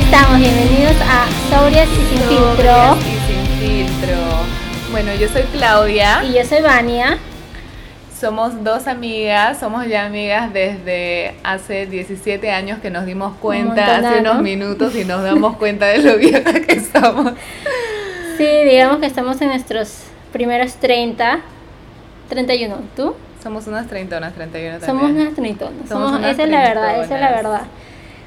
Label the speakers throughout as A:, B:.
A: estamos, bienvenidos a Sobrias y Sin Filtro.
B: y sin filtro. Bueno, yo soy Claudia.
A: Y yo soy Vania.
B: Somos dos amigas, somos ya amigas desde hace 17 años que nos dimos cuenta, hace unos minutos y nos damos cuenta de lo vieja que somos.
A: Sí, digamos que estamos en nuestros primeros 30, 31. ¿Tú?
B: Somos unas treintonas, 31
A: también. Somos unas treintonas. Somos, esa es la verdad, esa es la verdad.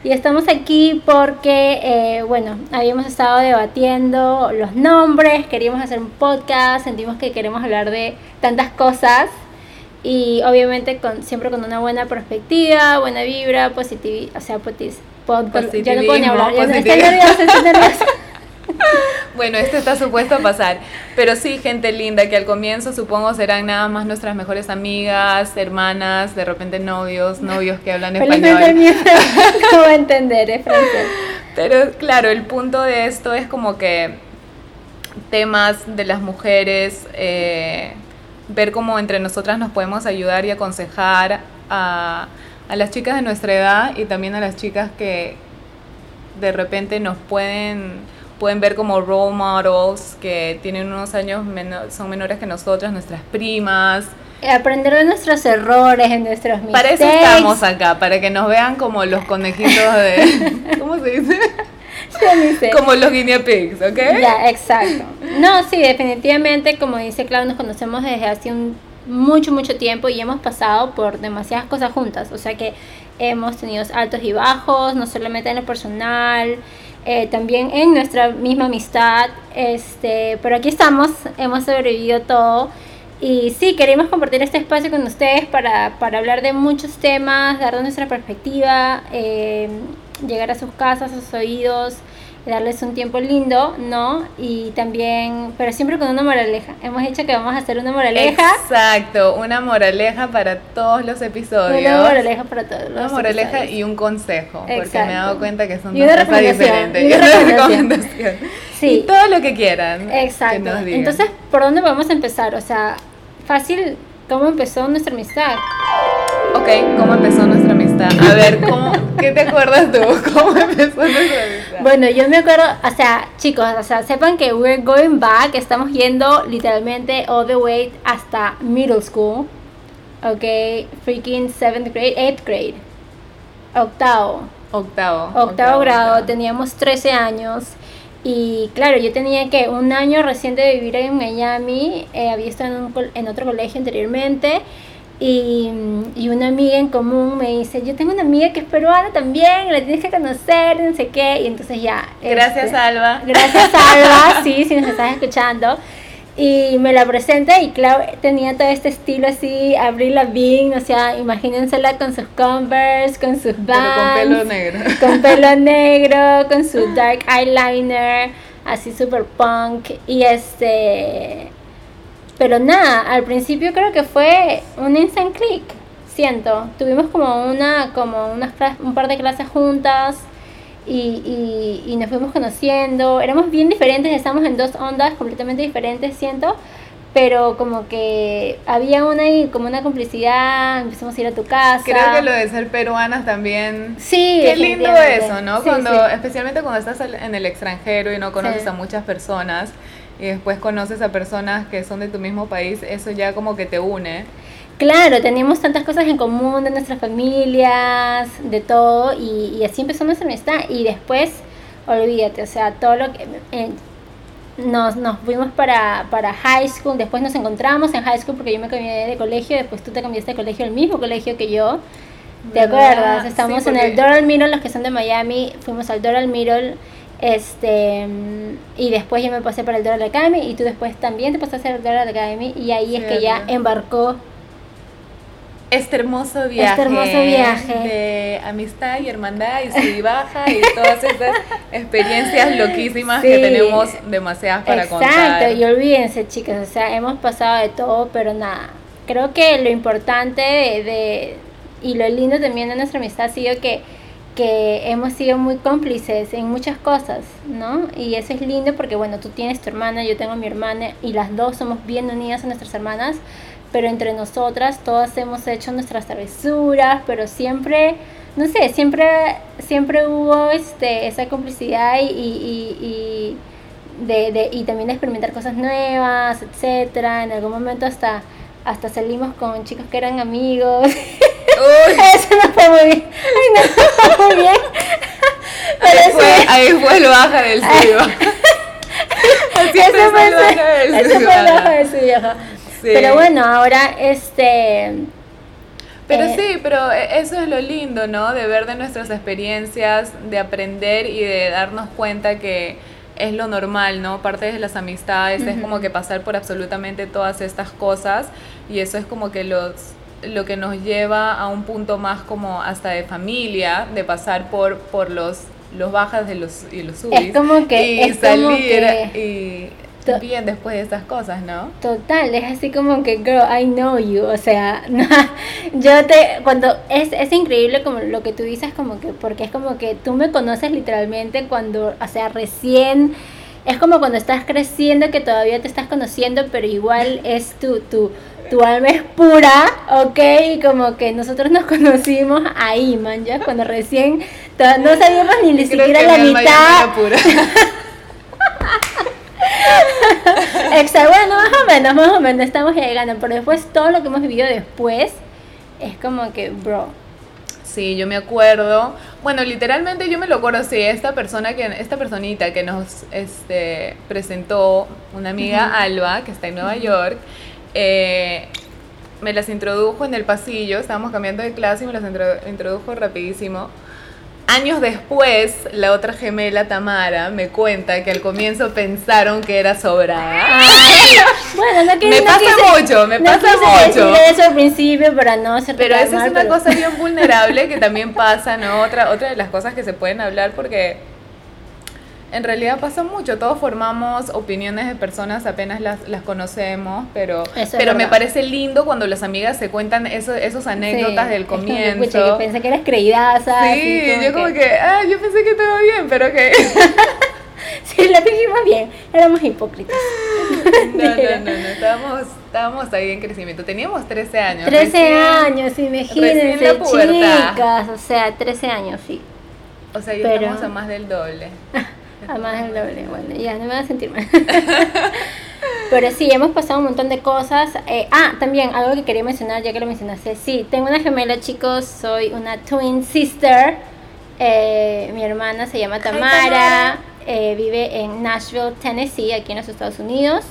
A: Y estamos aquí porque, eh, bueno, habíamos estado debatiendo los nombres, queríamos hacer un podcast, sentimos que queremos hablar de tantas cosas y obviamente con siempre con una buena perspectiva, buena vibra, positividad, o sea, potis,
B: ya no puedo ni hablar, ya estoy nerviosa, estoy nerviosa. Bueno, esto está supuesto a pasar. Pero sí, gente linda, que al comienzo supongo serán nada más nuestras mejores amigas, hermanas, de repente novios, novios que hablan español.
A: no va a entender, es francés.
B: Pero claro, el punto de esto es como que temas de las mujeres, eh, ver cómo entre nosotras nos podemos ayudar y aconsejar a, a las chicas de nuestra edad y también a las chicas que de repente nos pueden pueden ver como role models que tienen unos años menos, son menores que nosotras, nuestras primas.
A: Aprender de nuestros errores, en nuestros mistakes.
B: Para eso estamos acá, para que nos vean como los conejitos de... ¿Cómo se dice? Como los guinea pigs, ¿ok?
A: Ya, exacto. No, sí, definitivamente, como dice Clau, nos conocemos desde hace un mucho, mucho tiempo y hemos pasado por demasiadas cosas juntas. O sea que hemos tenido altos y bajos, no solamente en lo personal, eh, también en nuestra misma amistad. Este, pero aquí estamos, hemos sobrevivido todo. Y sí, queremos compartir este espacio con ustedes para, para hablar de muchos temas, dar nuestra perspectiva, eh, llegar a sus casas, a sus oídos darles un tiempo lindo, ¿no? Y también, pero siempre con una moraleja. Hemos dicho que vamos a hacer una moraleja.
B: Exacto, una moraleja para todos los episodios.
A: Una moraleja para todos
B: los Una moraleja y un consejo, porque me he dado cuenta que son dos cosas diferentes. Y una recomendación. Sí. Y todo lo que quieran.
A: Exacto. Entonces, ¿por dónde vamos a empezar? O sea, fácil, ¿cómo empezó nuestra amistad?
B: Ok, ¿cómo empezó nuestra amistad? A ver, ¿cómo, ¿qué te acuerdas tú? ¿Cómo empezó nuestra amistad?
A: Bueno, yo me acuerdo, o sea, chicos, o sea, sepan que we're going back, estamos yendo literalmente all the way hasta middle school. Ok, freaking seventh grade, eighth grade. Octavo.
B: Octavo.
A: Octavo, grado, teníamos 13 años. Y claro, yo tenía que un año reciente de vivir en Miami, eh, había estado en, un, en otro colegio anteriormente y, y, una amiga en común me dice, yo tengo una amiga que es peruana también, la tienes que conocer, no sé qué, y entonces ya.
B: Gracias
A: este,
B: Alba.
A: Gracias Alba, sí, si nos estás escuchando. Y me la presenta y claro, tenía todo este estilo así, Abril Lavigne, o sea, imagínensela con sus Converse, con sus bands.
B: con pelo negro.
A: Con pelo negro, con su dark eyeliner, así super punk. Y este pero nada, al principio creo que fue un instant click, siento. Tuvimos como una, como unas un par de clases juntas y, y, nos fuimos conociendo. Éramos bien diferentes, estamos en dos ondas completamente diferentes, siento. Pero como que había una como una complicidad, empezamos a ir a tu casa.
B: Creo que lo de ser peruanas también.
A: Sí,
B: Qué lindo eso, ¿no? cuando, Especialmente cuando estás en el extranjero y no conoces a muchas personas y después conoces a personas que son de tu mismo país, eso ya como que te une.
A: Claro, teníamos tantas cosas en común de nuestras familias, de todo, y, así empezó nuestra amistad. Y después, olvídate, o sea, todo lo que... Eh, nos, nos fuimos para, para high school, después nos encontramos en high school porque yo me cambié de colegio, después tú te cambiaste de colegio, el mismo colegio que yo. ¿Te acuerdas? Estamos en el Doral Middle, los que son de Miami, fuimos al Doral Middle este, y después yo me pasé para el Doral Academy y tú después también te pasaste al Doral Academy y ahí es que ya embarcó
B: este hermoso viaje,
A: este hermoso viaje.
B: de amistad y hermandad y sub y baja y todas esas experiencias loquísimas que tenemos demasiadas para
A: contar. Exacto, y olvídense chicas, o sea, hemos pasado de todo, pero nada, creo que lo importante de y lo lindo también de nuestra amistad ha sido que que hemos sido muy cómplices en muchas cosas, ¿no? Y eso es lindo porque, bueno, tú tienes tu hermana, yo tengo mi hermana y las dos somos bien unidas a nuestras hermanas, pero entre nosotras todas hemos hecho nuestras travesuras, pero siempre no sé, siempre, siempre hubo este, esa complicidad y, y, y, de, de, y también de experimentar cosas nuevas, etcétera. En algún momento hasta, hasta salimos con chicos que eran amigos. Eso muy bien. Ay, no, fue muy bien.
B: Pero ahí, fue, ahí fue el baja del suyo.
A: eso fue el baja del suyo. Pero bueno, ahora este
B: pero eh, sí, pero e, eso es lo lindo, ¿no? De ver de nuestras experiencias, de aprender y de darnos cuenta que es lo normal, ¿no? Parte de las amistades es como que pasar por absolutamente todas estas cosas y eso es como que los lo que nos lleva a un punto más como hasta de familia, de pasar por por los los bajas de los y los subis
A: es como que
B: y salir y bien después de esas cosas, ¿no?
A: Total, es así como que, girl, I know you, o sea, yo te, cuando, es, es increíble como lo que tú dices, como que, porque es como que tú me conoces literalmente cuando, o sea, recién, es como cuando estás creciendo que todavía te estás conociendo, pero igual es tu, tu, tu alma es pura, ¿ok? Y como que nosotros nos conocimos ahí, man, ya, cuando recién no sabíamos ni, ni siquiera la mitad. Pura. Exacto, bueno, más o menos, más o menos estamos llegando, pero después todo lo que hemos vivido después es como que, bro.
B: Sí, yo me acuerdo. Bueno, literalmente yo me lo acuerdo, sí, esta persona que, esta personita que nos este, presentó, una amiga Alba, que está en Nueva York, eh, me las introdujo en el pasillo, estábamos cambiando de clase y me las introdujo rapidísimo. Años después, la otra gemela, Tamara, me cuenta que al comienzo pensaron que era sobrada.
A: bueno, no
B: Me pasa mucho, me pasa mucho.
A: eso al principio para no
B: Pero esa es una cosa bien vulnerable que también pasa, ¿no? Otra, otra de las cosas que se pueden hablar porque en realidad pasa mucho, todos formamos opiniones de personas apenas las, las conocemos, pero, pero me parece lindo cuando las amigas se cuentan eso, esos anécdotas del comienzo.
A: yo pensé que eras creídaza.
B: Sí, yo como que, ah, yo pensé que estaba bien, pero que...
A: sí, la dijimos bien, éramos hipócritas.
B: no, no, no, no, estábamos, estábamos ahí en crecimiento, teníamos 13 años.
A: 13 años, imagínense, chicas, o sea, 13 años, sí.
B: O sea, ya estamos a más del doble.
A: Además el doble, bueno, ya no me voy a sentir mal. Pero sí, hemos pasado un montón de cosas. Eh, ah, también algo que quería mencionar, ya que lo mencionaste. Sí, tengo una gemela, chicos. Soy una twin sister. Eh, mi hermana se llama Tamara. Eh, vive en Nashville, Tennessee, aquí en los Estados Unidos.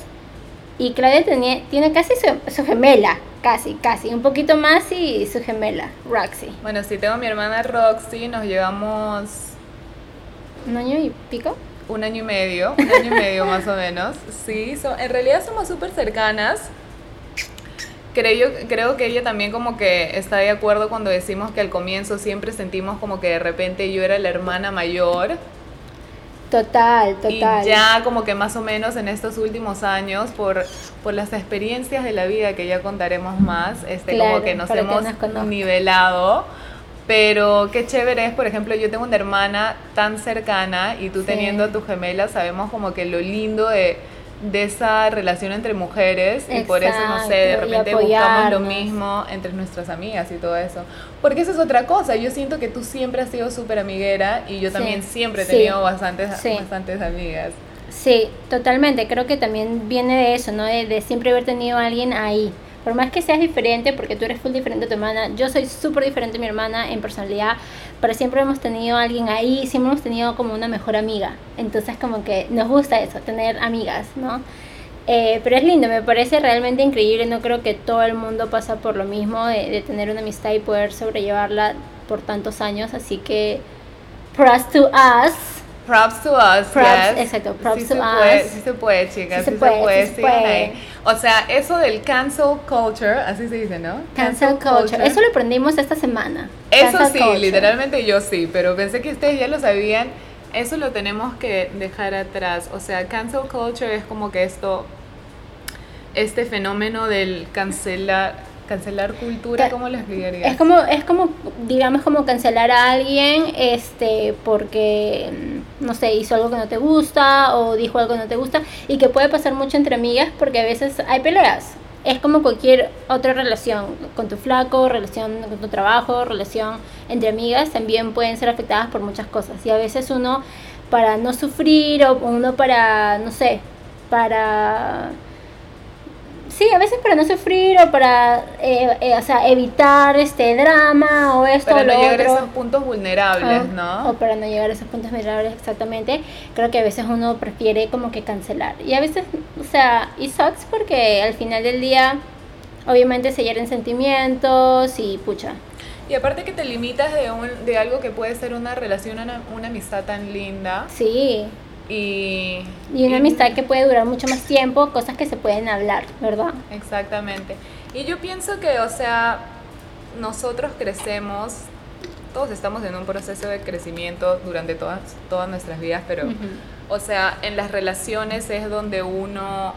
A: Y Claudia tiene, tiene casi su, su, gemela, casi, casi. Un poquito más y su gemela, Roxy.
B: Bueno, sí, tengo mi hermana Roxy. Nos llevamos
A: ¿Un año y pico?
B: Un año y medio, un año y medio más o menos. Sí, en realidad somos súper cercanas. Creo, creo que ella también como que está de acuerdo cuando decimos que al comienzo siempre sentimos como que de repente yo era la hermana mayor.
A: Total, total.
B: Y ya como que más o menos en estos últimos años, por, por las experiencias de la vida que ya contaremos más, este, como que nos hemos nivelado pero qué chévere es, por ejemplo, yo tengo una hermana tan cercana y tú teniendo a tu gemela, sabemos como que lo lindo de, de esa relación entre mujeres y por eso, no sé, de repente buscamos lo mismo entre nuestras amigas y todo eso. Porque eso es otra cosa, yo siento que tú siempre has sido súper amiguera y yo también siempre he tenido bastantes, bastantes amigas.
A: Sí, totalmente, creo que también viene de eso, ¿no? De, de siempre haber tenido a alguien ahí por más que seas diferente, porque tú eres full diferente a tu hermana, yo soy súper diferente a mi hermana en personalidad, pero siempre hemos tenido a alguien ahí, siempre hemos tenido como una mejor amiga. Entonces como que nos gusta eso, tener amigas, ¿no? Eh, pero es lindo, me parece realmente increíble, no creo que todo el mundo pasa por lo mismo de, de tener una amistad y poder sobrellevarla por tantos años, así que props to us
B: Props to us,
A: props, Exacto, props to
B: us. sí se puede, chicas, sí, se, puede, sí se puede. O sea, eso del cancel culture, así se dice, ¿no?
A: Cancel, culture. Eso lo aprendimos esta semana.
B: Eso sí, literalmente yo sí, pero pensé que ustedes ya lo sabían. Eso lo tenemos que dejar atrás. O sea, cancel culture es como que esto, este fenómeno del cancelar cancelar cultura, ¿cómo les dirías?
A: Es como, es como, digamos, como cancelar a alguien, este, porque, mm, no sé, hizo algo que no te gusta o dijo algo que no te gusta y que puede pasar mucho entre amigas porque a veces hay peleas. es como cualquier otra relación, con tu flaco, relación con tu trabajo, relación entre amigas, también pueden ser afectadas por muchas cosas. Y a veces uno, para no sufrir o uno para, no sé, para Sí, a veces para no sufrir o para eh, eh, o sea, evitar este drama o esto
B: para
A: o lo
B: no llegar a
A: otro.
B: esos puntos vulnerables, ¿no?
A: O para no llegar a esos puntos vulnerables, exactamente. Creo que a veces uno prefiere como que cancelar. Y a veces, o sea, y sucks porque al final del día, obviamente se hieren sentimientos y pucha.
B: Y aparte que te limitas de, un, de algo que puede ser una relación, una, una amistad tan linda.
A: Sí.
B: Y,
A: Y una amistad que puede durar mucho más tiempo, cosas que se pueden hablar, ¿verdad?
B: Exactamente. Y yo pienso que, o sea, nosotros crecemos, todos estamos en un proceso de crecimiento durante todas, todas nuestras vidas, pero, o sea, en las relaciones es donde uno,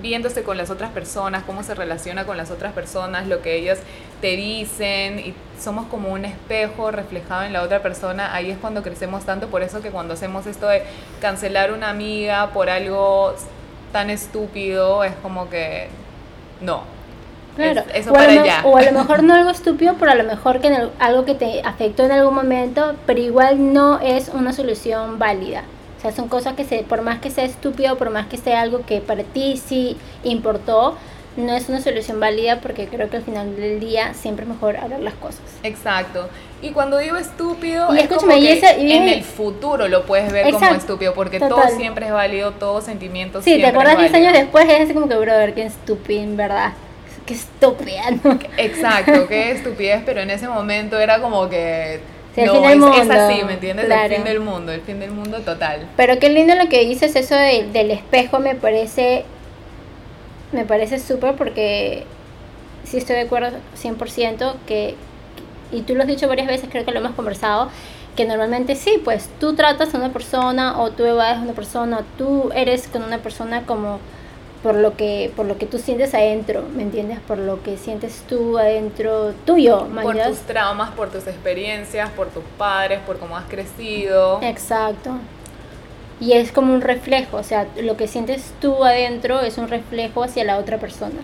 B: viéndose con las otras personas, cómo se relaciona con las otras personas, lo que ellas te dicen, y somos como un espejo reflejado en la otra persona, ahí es cuando crecemos tanto, por eso que cuando hacemos esto de cancelar una amiga por algo tan estúpido, es como que no.
A: Claro,
B: Es- eso
A: o, a
B: para
A: lo,
B: allá.
A: o a lo mejor no algo estúpido, pero a lo mejor que en el- algo que te afectó en algún momento, pero igual no es una solución válida. O sea, son cosas que se, por más que sea estúpido, por más que sea algo que para ti sí importó, no es una solución válida porque creo que al final del día siempre es mejor hablar las cosas.
B: Exacto. Y cuando digo estúpido,
A: Y
B: es como
A: y
B: que
A: ese- y
B: en el futuro lo puedes ver como
A: Exacto,
B: estúpido, porque
A: total.
B: todo siempre es válido, todo sentimiento
A: Sí, te
B: siempre
A: acuerdas
B: es
A: 10 años después es así como que, brother, qué estúpido, en verdad. Qué estúpida, ¿no?
B: Exacto, qué estupidez, pero en ese momento era como que...
A: Sí, el
B: no,
A: fin del
B: es, así, ¿me entiendes?
A: claro.
B: El fin del mundo, el fin del mundo total.
A: Pero qué lindo lo que dices, eso de- del espejo me parece me parece súper porque sí estoy de acuerdo 100% que, y tú lo has dicho varias veces, creo que lo hemos conversado, que normalmente sí, pues tú tratas a una persona o tú evades a una persona, o tú eres con una persona como por lo que por lo que tú sientes adentro, ¿me entiendes? Por lo que sientes tú adentro tuyo,
B: Por tus traumas, por tus experiencias, por tus padres, por cómo has crecido.
A: Exacto. Y es como un reflejo, o sea, lo que sientes tú adentro es un reflejo hacia la otra persona.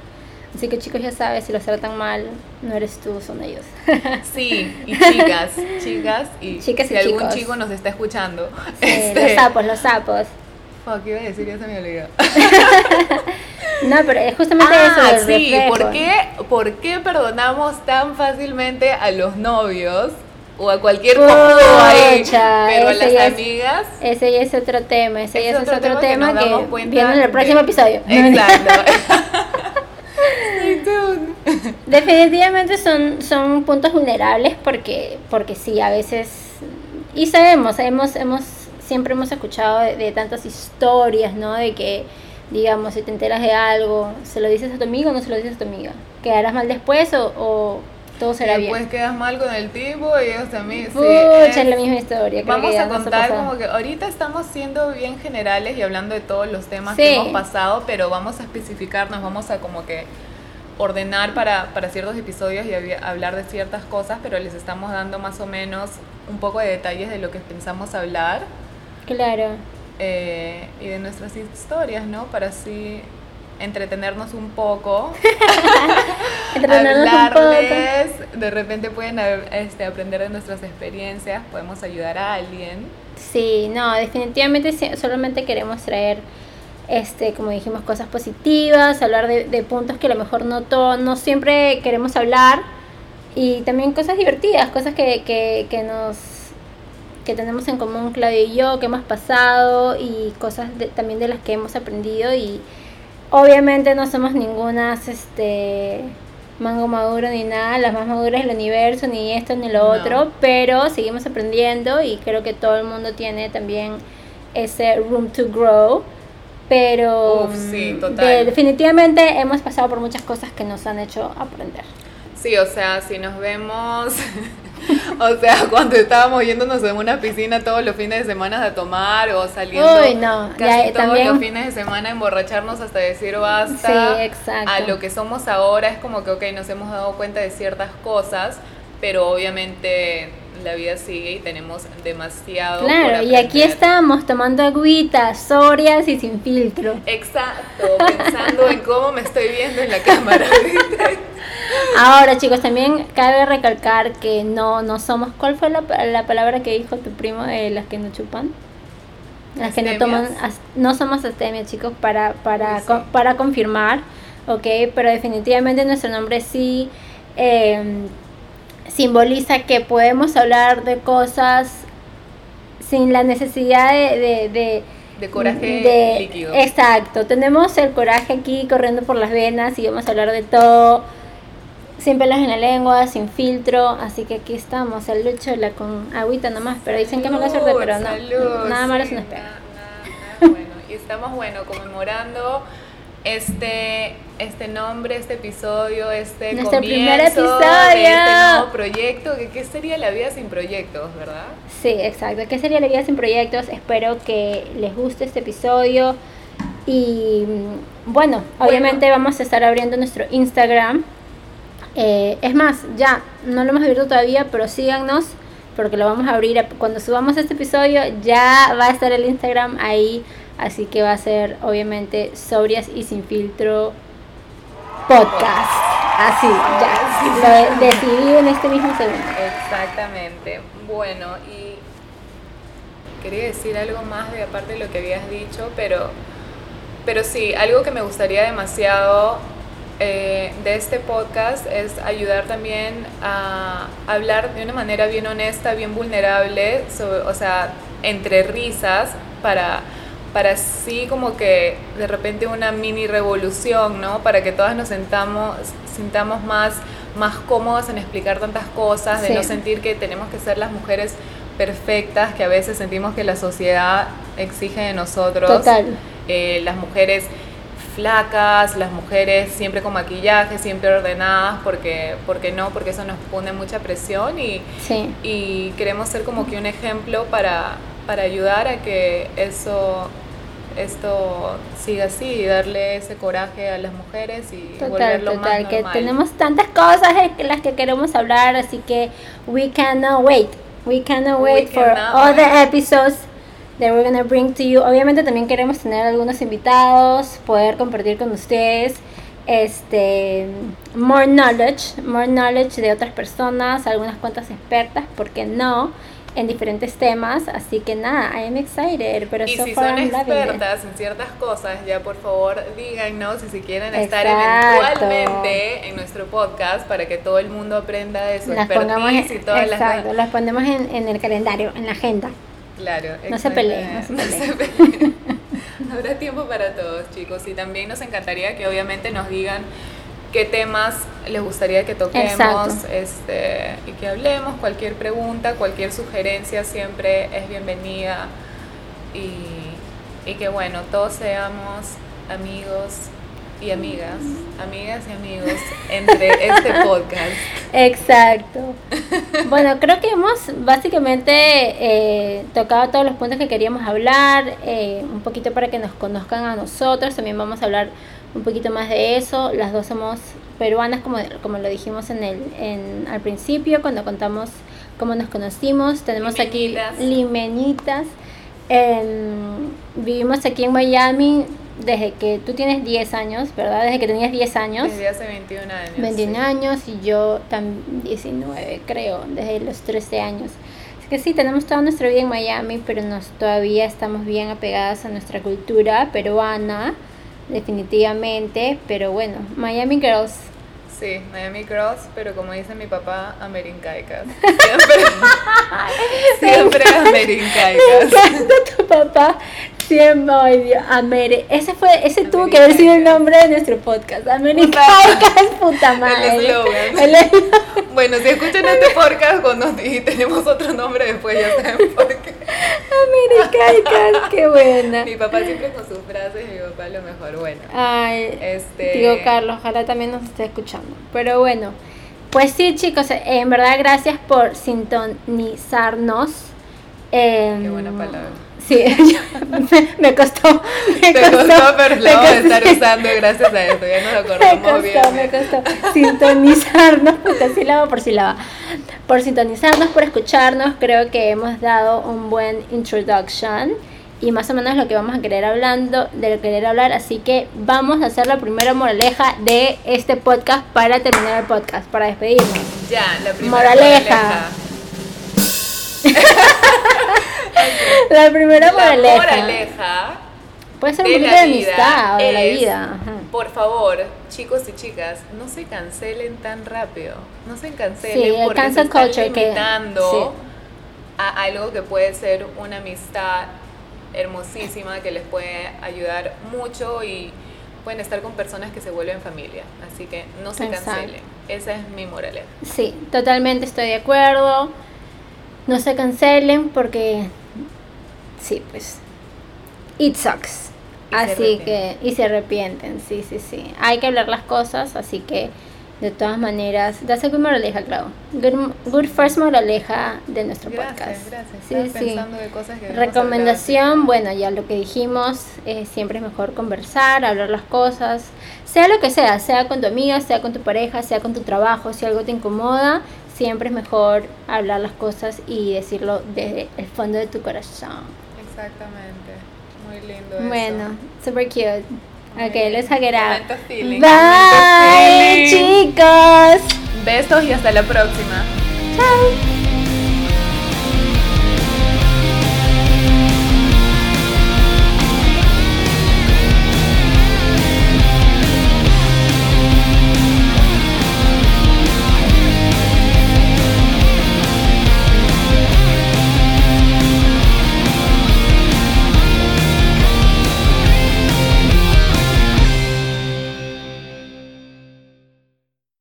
A: Así que chicos, ya sabes, si los tratan mal, no eres tú, son ellos.
B: Sí, y chicas, chicas, y
A: Chicas
B: si algún chico nos está escuchando,
A: Sí,
B: este,
A: Los sapos, los sapos.
B: Fuck, iba a decir, ya se me olvidó.
A: No, pero es justamente eso
B: Ah,
A: del
B: sí,
A: reflejo.
B: ¿por qué, ¿por qué perdonamos tan fácilmente a los novios o a cualquier cojudo ahí, pero a las
A: es-
B: amigas?
A: Ese ya es otro tema, ese ya
B: Es otro
A: otro
B: tema que
A: tema viene en el próximo episodio.
B: Exacto.
A: Definitivamente son, son puntos vulnerables porque, porque sí, a veces, y sabemos, hemos, hemos, siempre hemos escuchado de, de tantas historias, ¿no? De que, digamos, si te enteras de algo, ¿se lo dices a tu amigo o no se lo dices a tu amiga? ¿Quedarás mal después o, o todo será
B: Y
A: bien?
B: después quedas mal con el tipo y ellos también. sí, es-
A: es la misma historia. creo
B: Vamos
A: que
B: a contar como que ahorita estamos siendo bien generales y hablando de todos los temas
A: Sí.
B: que hemos pasado, pero vamos a especificarnos, vamos a como que ordenar para, para ciertos episodios y hablar de ciertas cosas, pero les estamos dando más o menos un poco de detalles de lo que pensamos hablar
A: Claro.
B: eh, y de nuestras historias, ¿no? Para así entretenernos un poco,
A: Entretenernos un poco.
B: hablarles, de repente pueden este, aprender de nuestras experiencias, podemos ayudar a alguien.
A: Sí, no, definitivamente solamente queremos traer, este, como dijimos, cosas positivas, hablar de, de puntos que a lo mejor no, to- no siempre queremos hablar y también cosas divertidas, cosas que, que, que nos que tenemos en común Claudio y yo, que hemos pasado y cosas de- también de las que hemos aprendido y obviamente no somos ningunas este mango maduro ni nada, las más maduras del universo, ni esto ni lo
B: No.
A: otro, pero seguimos aprendiendo y creo que todo el mundo tiene también ese room to grow. Pero
B: Uf, sí,
A: mm,
B: total.
A: de- definitivamente hemos pasado por muchas cosas que nos han hecho aprender.
B: Sí, o sea, si nos vemos, o sea, cuando estábamos yéndonos en una piscina todos los fines de semana a tomar o saliendo
A: Uy, no,
B: casi
A: ya,
B: todos
A: también-
B: los fines de semana a emborracharnos hasta decir basta.
A: Sí, exacto.
B: A lo que somos ahora es como que, ok, nos hemos dado cuenta de ciertas cosas, pero obviamente la vida sigue y tenemos demasiado.
A: Claro, y aquí estamos tomando agüitas, sobrias y sin filtro.
B: Exacto, pensando en cómo me estoy viendo en la cámara.
A: Ahora, chicos, también cabe recalcar que no, no somos. ¿Cuál fue la, la palabra que dijo tu primo de las que no chupan? Las que no toman. No somos astemia, chicos, para, para, para confirmar, ¿ok? Pero definitivamente nuestro nombre sí. Eh, simboliza que podemos hablar de cosas sin la necesidad de,
B: de, de coraje líquido.
A: Exacto, tenemos el coraje aquí corriendo por las venas y vamos a hablar de todo, sin pelos en la lengua, sin filtro, así que aquí estamos, el la con agüita nomás, pero dicen que es mala suerte, pero no, nada malo se nos pega.
B: bueno, y estamos, bueno, conmemorando este, este nombre, este episodio, este
A: Nuestro primer episodio.
B: de este nuevo proyecto. ¿Qué sería la vida sin proyectos, verdad?
A: Sí, exacto. ¿Qué sería la vida sin proyectos? Espero que les guste este episodio. Y bueno, obviamente vamos a estar abriendo nuestro Instagram. Eh, es más, ya no lo hemos abierto todavía, pero síganos porque lo vamos a abrir cuando subamos este episodio. Ya va a estar el Instagram ahí Así que va a ser obviamente sobrias y sin filtro podcast. Así, ya. Lo decidí en este mismo segundo.
B: Exactamente. Bueno, y quería decir algo más de aparte de lo que habías dicho, pero, pero sí, algo que me gustaría demasiado eh, de este podcast es ayudar también a hablar de una manera bien honesta, bien vulnerable, o sea, entre risas para para así como que de repente una mini revolución, ¿no? Para que todas nos sentamos, sintamos más, más cómodas en explicar tantas cosas, de no sentir que tenemos que ser las mujeres perfectas que a veces sentimos que la sociedad exige de nosotros.
A: Total.
B: Eh, las mujeres flacas, las mujeres siempre con maquillaje, siempre ordenadas, porque, porque no, porque eso nos pone mucha presión y, y queremos ser como que un ejemplo para, para ayudar a que eso esto siga así y darle ese coraje a las mujeres y
A: total, volverlo total, más que tenemos tantas cosas en las que queremos hablar, así que we cannot wait. We cannot wait for all the episodes that we're gonna bring to you. Obviamente también queremos tener algunos invitados, poder compartir con ustedes este more knowledge, more knowledge de otras personas, algunas cuantas expertas, ¿por qué no? en diferentes temas, así que nada, I am excited, pero
B: y si son expertas en ciertas cosas, ya por favor díganos si quieren estar eventualmente en nuestro podcast para que todo el mundo aprenda de su las expertise y todas
A: exacto, las... ponemos en, en, el calendario, en la agenda.
B: Claro,
A: no se peleen, no se peleen.
B: Habrá tiempo para todos, chicos, y también nos encantaría que obviamente nos digan qué temas les gustaría que toquemos este, y que hablemos. Cualquier pregunta, cualquier sugerencia siempre es bienvenida. Y, y que bueno, todos seamos amigos y amigas, amigas y amigos entre este podcast.
A: Exacto. Bueno, creo que hemos básicamente eh, tocado todos los puntos que queríamos hablar, eh, un poquito para que nos conozcan a nosotros, también vamos a hablar un poquito más de eso. Las dos somos peruanas, como, como lo dijimos en el, en, al principio, cuando contamos cómo nos conocimos. Tenemos aquí limenitas. vivimos aquí en Miami desde que tú tienes 10 años, ¿verdad? Desde que tenías 10 años.
B: Desde hace 21 años.
A: 21 años y yo también 19, creo, desde los 13 años. Así que sí, tenemos toda nuestra vida en Miami, pero nos, todavía estamos bien apegadas a nuestra cultura peruana definitivamente, pero bueno, Miami Girls.
B: Sí, Miami Girls, pero como dice mi papá, Americaicas. Siempre, siempre Americaicas.
A: tu papá, siempre, ay Dios, ese fue, ese tuvo que haber sido el nombre de nuestro podcast, Americaicas, puta madre.
B: El eslogan. Bueno, si escuchan este podcast cuando y tenemos otro nombre después ya saben por qué.
A: Americaicas, qué buena.
B: Mi papá siempre con sus frases, mi papá lo mejor, bueno.
A: Ay, este... Tío Carlos, ojalá también nos esté escuchando. Pero bueno, pues sí chicos, en verdad gracias por sintonizarnos.
B: qué buena palabra.
A: Sí, me, costó.
B: Me Te costó, pero lo a estar usando gracias a esto. Ya nos acordamos
A: me costó,
B: bien.
A: Me costó sintonizarnos, porque sílaba por sílaba. Por sintonizarnos, por escucharnos. Creo que hemos dado un buen introduction y más o menos lo que vamos a querer hablando, de querer hablar, así que vamos a hacer la primera moraleja de este podcast para terminar el podcast, para despedirnos.
B: Ya, la primera moraleja.
A: La primera moraleja.
B: moraleja
A: puede ser un de, de amistad o de la vida.
B: Por favor, chicos y chicas, no se cancelen tan rápido. No se cancelen porque se están limitando a algo que puede ser una amistad hermosísima que les puede ayudar mucho y pueden estar con personas que se vuelven familia. Así que no se cancelen. Esa es mi moraleja.
A: Sí, totalmente estoy de acuerdo. No se cancelen porque sí, pues it sucks. así que y se arrepienten, sí, sí, sí. Hay que hablar las cosas, así que de todas maneras, that's a good moraleja, Clau. Good, good first moraleja de nuestro podcast.
B: Gracias, sí, sí. De cosas que
A: Recomendación, bueno, ya lo que dijimos, eh, siempre es mejor conversar, hablar las cosas, sea lo que sea, sea con tu amiga, sea con tu pareja, sea con tu trabajo, si algo te incomoda, siempre es mejor hablar las cosas y decirlo desde el fondo de tu corazón.
B: Exactamente, muy lindo.
A: Bueno, super cute. Ok, let's hug it out.
B: Bye,
A: chicos.
B: Besos y hasta la próxima.
A: Chao.